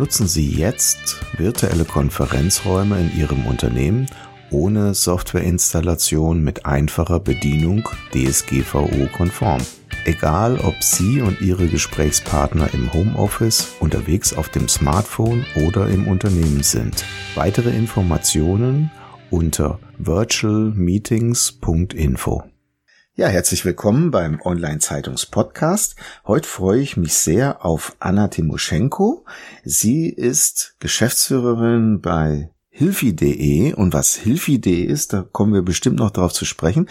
Nutzen Sie jetzt virtuelle Konferenzräume in Ihrem Unternehmen ohne Softwareinstallation mit einfacher Bedienung DSGVO-konform. Egal, ob Sie und Ihre Gesprächspartner im Homeoffice, unterwegs auf dem Smartphone oder im Unternehmen sind. Weitere Informationen unter virtualmeetings.info. Ja, herzlich willkommen beim Online-Zeitungs-Podcast. Heute freue ich mich sehr auf Anna Timoschenko. Sie ist Geschäftsführerin bei Hilfi.de und was Hilfi.de ist, da kommen wir bestimmt noch darauf zu sprechen.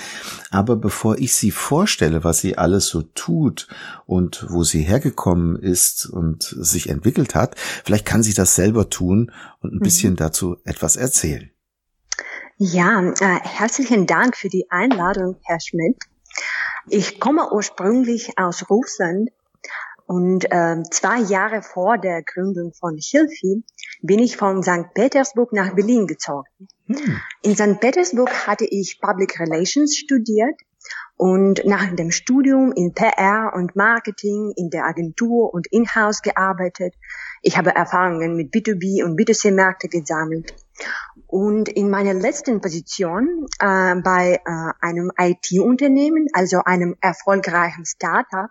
Aber bevor ich sie vorstelle, was sie alles so tut und wo sie hergekommen ist und sich entwickelt hat, vielleicht kann sie das selber tun und ein mhm. bisschen dazu etwas erzählen. Ja, äh, herzlichen Dank für die Einladung, Herr Schmidt. Ich komme ursprünglich aus Russland und äh, zwei Jahre vor der Gründung von Hilfi bin ich von St. Petersburg nach Berlin gezogen. Hm. In St. Petersburg hatte ich Public Relations studiert und nach dem Studium in PR und Marketing in der Agentur und in-house gearbeitet. Ich habe Erfahrungen mit B2B und B2C-Märkte gesammelt. Und in meiner letzten Position äh, bei äh, einem IT-Unternehmen, also einem erfolgreichen Startup,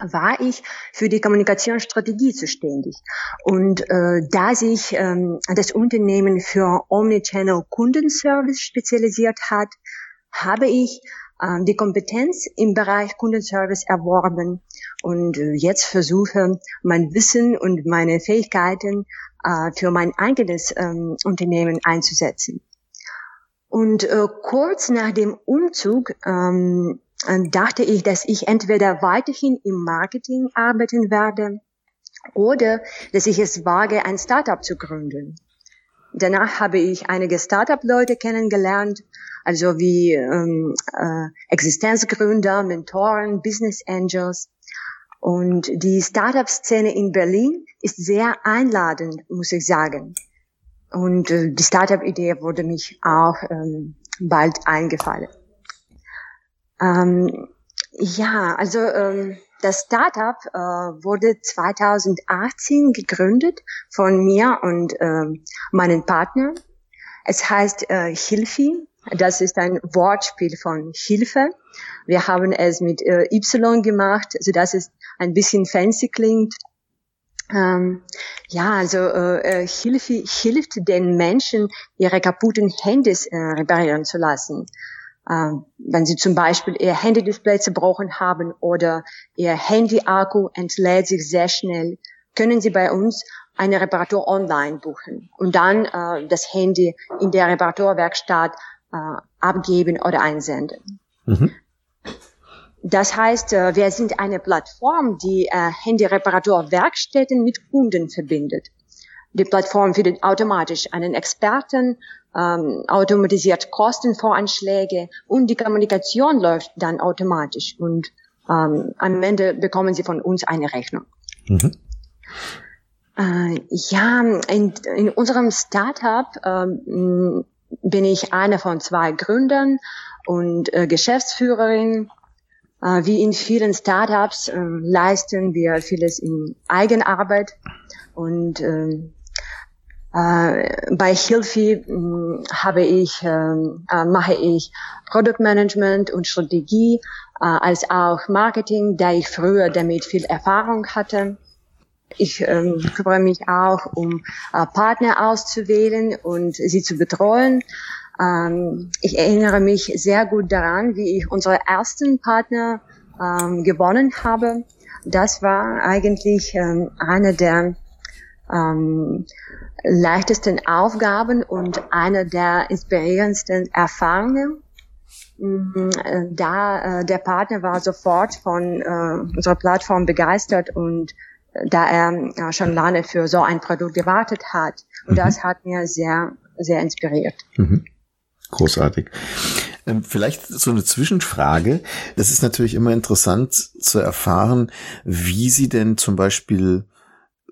war ich für die Kommunikationsstrategie zuständig. Und äh, da sich ähm, das Unternehmen für Omnichannel Kundenservice spezialisiert hat, habe ich äh, die Kompetenz im Bereich Kundenservice erworben und äh, jetzt versuche, mein Wissen und meine Fähigkeiten äh, für mein eigenes ähm, Unternehmen einzusetzen. Und äh, kurz nach dem Umzug ähm, dachte ich, dass ich entweder weiterhin im Marketing arbeiten werde oder dass ich es wage, ein Startup zu gründen. Danach habe ich einige Startup-Leute kennengelernt, also wie ähm, äh, Existenzgründer, Mentoren, Business Angels. Und die Startup-Szene in Berlin ist sehr einladend, muss ich sagen. Und äh, die Startup-Idee wurde mich auch ähm, bald eingefallen. Ähm, ja, also ähm, das Startup äh, wurde 2018 gegründet von mir und äh, meinen Partner. Es heißt äh, Hilfi. Das ist ein Wortspiel von Hilfe. Wir haben es mit äh, Y gemacht, so dass es ein bisschen fancy klingt. Ähm, ja, also äh, äh Hilfe hilft den Menschen, ihre kaputten Handys äh, reparieren zu lassen. Ähm, wenn Sie zum Beispiel Ihr Handy-Display zerbrochen haben oder Ihr Handy-Akku entlädt sich sehr schnell, können Sie bei uns eine Reparatur online buchen und dann äh, das Handy in der Reparaturwerkstatt äh, abgeben oder einsenden. Mhm. Das heißt, äh, wir sind eine Plattform, die äh, Handy-Reparaturwerkstätten mit Kunden verbindet. Die Plattform findet automatisch einen Experten, ähm, automatisiert Kostenvoranschläge und die Kommunikation läuft dann automatisch und ähm, am Ende bekommen Sie von uns eine Rechnung. Mhm. Äh, ja, in, in unserem Startup ähm, bin ich eine von zwei Gründern und äh, Geschäftsführerin. Äh, wie in vielen Startups äh, leisten wir vieles in Eigenarbeit und äh, äh, bei Hilfi hm, habe ich, ähm, äh, mache ich Produktmanagement und Strategie, äh, als auch Marketing, da ich früher damit viel Erfahrung hatte. Ich ähm, kümmere mich auch um äh, Partner auszuwählen und sie zu betreuen. Ähm, ich erinnere mich sehr gut daran, wie ich unsere ersten Partner ähm, gewonnen habe. Das war eigentlich ähm, einer der ähm, leichtesten Aufgaben und eine der inspirierendsten Erfahrungen. Mhm, äh, da äh, der Partner war sofort von äh, unserer Plattform begeistert und da er schon lange für so ein Produkt gewartet hat. Und mhm. das hat mir sehr, sehr inspiriert. Mhm. Großartig. Ähm, vielleicht so eine Zwischenfrage. Das ist natürlich immer interessant zu erfahren, wie Sie denn zum Beispiel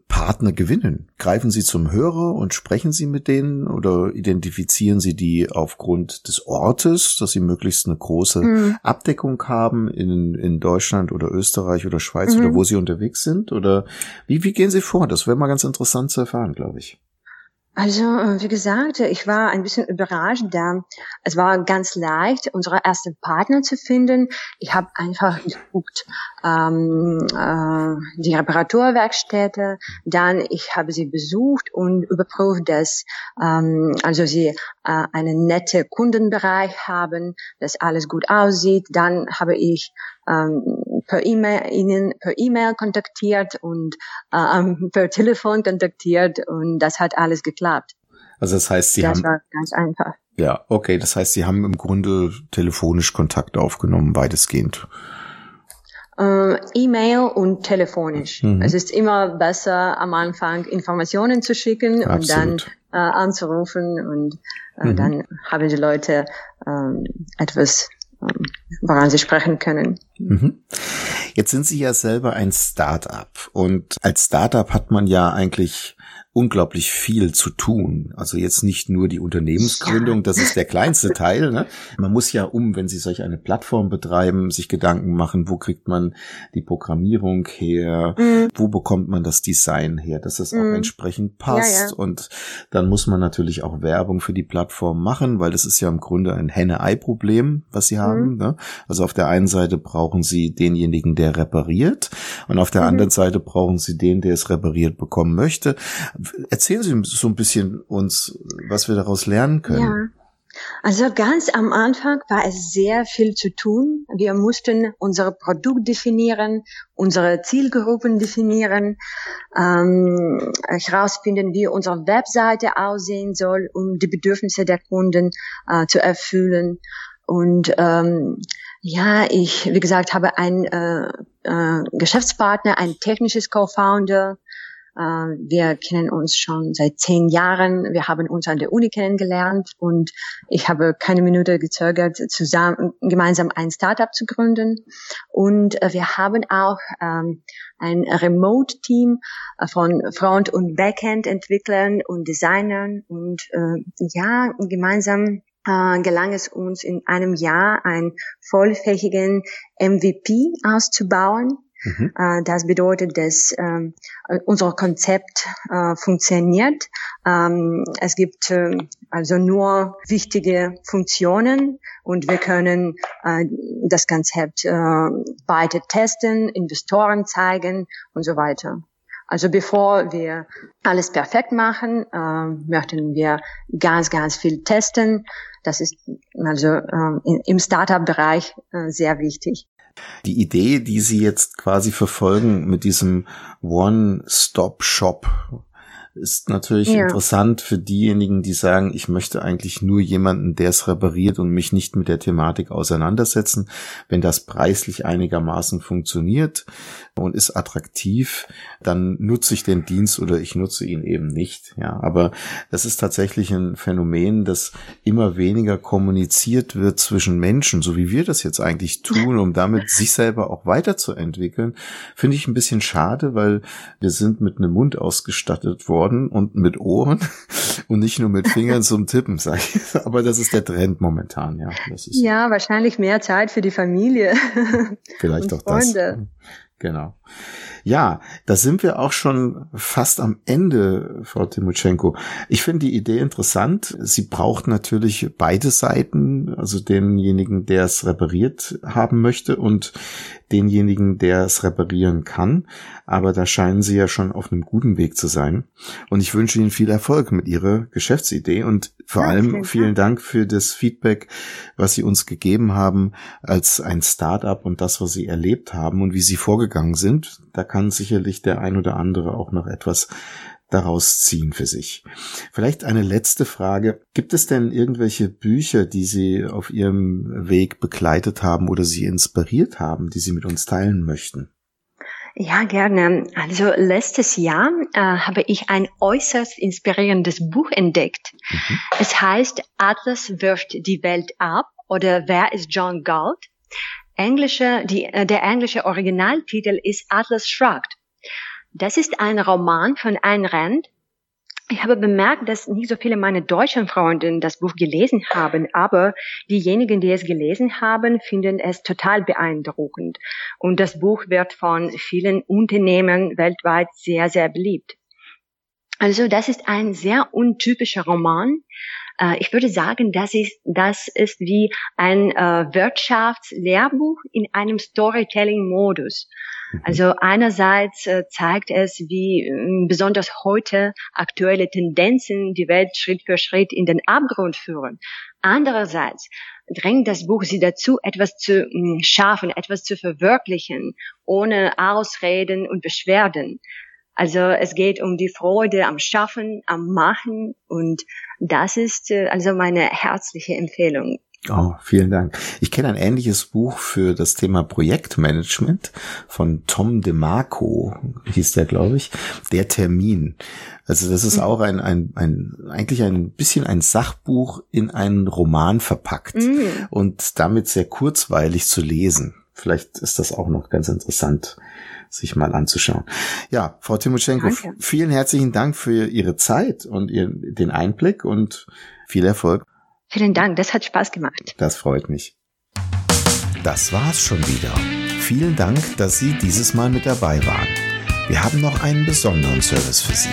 Partner gewinnen? Greifen Sie zum Hörer und sprechen Sie mit denen oder identifizieren Sie die aufgrund des Ortes, dass Sie möglichst eine große mhm. Abdeckung haben in, in Deutschland oder Österreich oder Schweiz mhm. oder wo Sie unterwegs sind? Oder wie, wie gehen Sie vor? Das wäre mal ganz interessant zu erfahren, glaube ich. Also, äh, wie gesagt, ich war ein bisschen überrascht, da es war ganz leicht, unsere ersten Partner zu finden. Ich habe einfach geguckt, ähm, äh, die Reparaturwerkstätte, dann ich habe sie besucht und überprüft, dass ähm, also sie äh, einen nette Kundenbereich haben, dass alles gut aussieht. Dann habe ich ähm, per E-Mail ihnen per E-Mail kontaktiert und äh, ähm, per Telefon kontaktiert und das hat alles geklappt. Also das heißt, sie das haben war ganz einfach. Ja, okay, das heißt, sie haben im Grunde telefonisch Kontakt aufgenommen, weitestgehend. Äh, E-Mail und telefonisch. Mhm. Es ist immer besser, am Anfang Informationen zu schicken Absolut. und dann äh, anzurufen und äh, mhm. dann haben die Leute äh, etwas ähm, woran sie sprechen können. Mhm. Jetzt sind Sie ja selber ein Start-up und als Start-up hat man ja eigentlich unglaublich viel zu tun. Also jetzt nicht nur die Unternehmensgründung, das ist der kleinste Teil. Ne? Man muss ja um, wenn Sie solch eine Plattform betreiben, sich Gedanken machen, wo kriegt man die Programmierung her, mhm. wo bekommt man das Design her, dass es mhm. auch entsprechend passt. Ja, ja. Und dann muss man natürlich auch Werbung für die Plattform machen, weil das ist ja im Grunde ein Henne-Ei-Problem, was Sie haben. Mhm. Ne? Also auf der einen Seite brauchen Sie denjenigen, der repariert, und auf der mhm. anderen Seite brauchen Sie den, der es repariert bekommen möchte. Erzählen Sie so ein bisschen uns, was wir daraus lernen können. Ja. Also ganz am Anfang war es sehr viel zu tun. Wir mussten unser Produkt definieren, unsere Zielgruppen definieren, ähm, herausfinden, wie unsere Webseite aussehen soll, um die Bedürfnisse der Kunden äh, zu erfüllen. Und ähm, ja, ich, wie gesagt, habe einen äh, äh, Geschäftspartner, ein technisches Co-Founder, wir kennen uns schon seit zehn Jahren. Wir haben uns an der Uni kennengelernt und ich habe keine Minute gezögert, zusammen gemeinsam ein Startup zu gründen. Und äh, wir haben auch ähm, ein Remote-Team äh, von Front- und Backend-Entwicklern und Designern und äh, ja, gemeinsam gelang es uns in einem Jahr einen vollfächigen MVP auszubauen Mhm. Äh, das bedeutet, dass ähm, unser Konzept äh, funktioniert. Ähm, es gibt äh, also nur wichtige Funktionen und wir können äh, das Konzept äh, weiter testen, Investoren zeigen und so weiter. Also bevor wir alles perfekt machen, äh, möchten wir ganz, ganz viel testen. Das ist also äh, im Startup-Bereich äh, sehr wichtig. Die Idee, die Sie jetzt quasi verfolgen mit diesem One-Stop-Shop, ist natürlich ja. interessant für diejenigen, die sagen, ich möchte eigentlich nur jemanden, der es repariert und mich nicht mit der Thematik auseinandersetzen. Wenn das preislich einigermaßen funktioniert und ist attraktiv, dann nutze ich den Dienst oder ich nutze ihn eben nicht. Ja, aber das ist tatsächlich ein Phänomen, das immer weniger kommuniziert wird zwischen Menschen, so wie wir das jetzt eigentlich tun, um damit sich selber auch weiterzuentwickeln. Finde ich ein bisschen schade, weil wir sind mit einem Mund ausgestattet worden worden und mit Ohren und nicht nur mit Fingern zum Tippen, sag ich. Aber das ist der Trend momentan, ja. ja, wahrscheinlich mehr Zeit für die Familie. Vielleicht auch Freunde. das. Genau. Ja, da sind wir auch schon fast am Ende, Frau Timotschenko. Ich finde die Idee interessant. Sie braucht natürlich beide Seiten, also denjenigen, der es repariert haben möchte und denjenigen, der es reparieren kann. Aber da scheinen Sie ja schon auf einem guten Weg zu sein. Und ich wünsche Ihnen viel Erfolg mit Ihrer Geschäftsidee und vor ja, allem vielen Dank für das Feedback, was Sie uns gegeben haben als ein Startup und das, was Sie erlebt haben und wie Sie vorgegangen sind. Da kann sicherlich der ein oder andere auch noch etwas daraus ziehen für sich. Vielleicht eine letzte Frage. Gibt es denn irgendwelche Bücher, die Sie auf Ihrem Weg begleitet haben oder Sie inspiriert haben, die Sie mit uns teilen möchten? Ja, gerne. Also letztes Jahr äh, habe ich ein äußerst inspirierendes Buch entdeckt. Mhm. Es heißt Atlas wirft die Welt ab oder Wer ist John Galt? Englische, die, äh, der englische Originaltitel ist Atlas Shrugged. Das ist ein Roman von Ayn Rand, ich habe bemerkt, dass nicht so viele meiner deutschen Freundinnen das Buch gelesen haben, aber diejenigen, die es gelesen haben, finden es total beeindruckend. Und das Buch wird von vielen Unternehmen weltweit sehr, sehr beliebt. Also das ist ein sehr untypischer Roman. Äh, ich würde sagen, das ist, das ist wie ein äh, Wirtschaftslehrbuch in einem Storytelling-Modus. Mhm. Also einerseits äh, zeigt es, wie besonders heute aktuelle Tendenzen die Welt Schritt für Schritt in den Abgrund führen. Andererseits drängt das Buch sie dazu, etwas zu mh, schaffen, etwas zu verwirklichen, ohne Ausreden und Beschwerden. Also es geht um die Freude am Schaffen, am Machen und das ist äh, also meine herzliche Empfehlung. Oh, vielen Dank. Ich kenne ein ähnliches Buch für das Thema Projektmanagement von Tom DeMarco, hieß der, glaube ich. Der Termin. Also das ist mhm. auch ein, ein, ein, eigentlich ein bisschen ein Sachbuch in einen Roman verpackt mhm. und damit sehr kurzweilig zu lesen. Vielleicht ist das auch noch ganz interessant, sich mal anzuschauen. Ja, Frau Timoschenko, vielen herzlichen Dank für Ihre Zeit und Ihren, den Einblick und viel Erfolg Vielen Dank, das hat Spaß gemacht. Das freut mich. Das war's schon wieder. Vielen Dank, dass Sie dieses Mal mit dabei waren. Wir haben noch einen besonderen Service für Sie.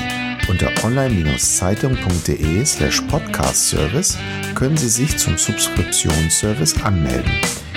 Unter online-zeitung.de slash podcast-service können Sie sich zum Subskriptionsservice anmelden.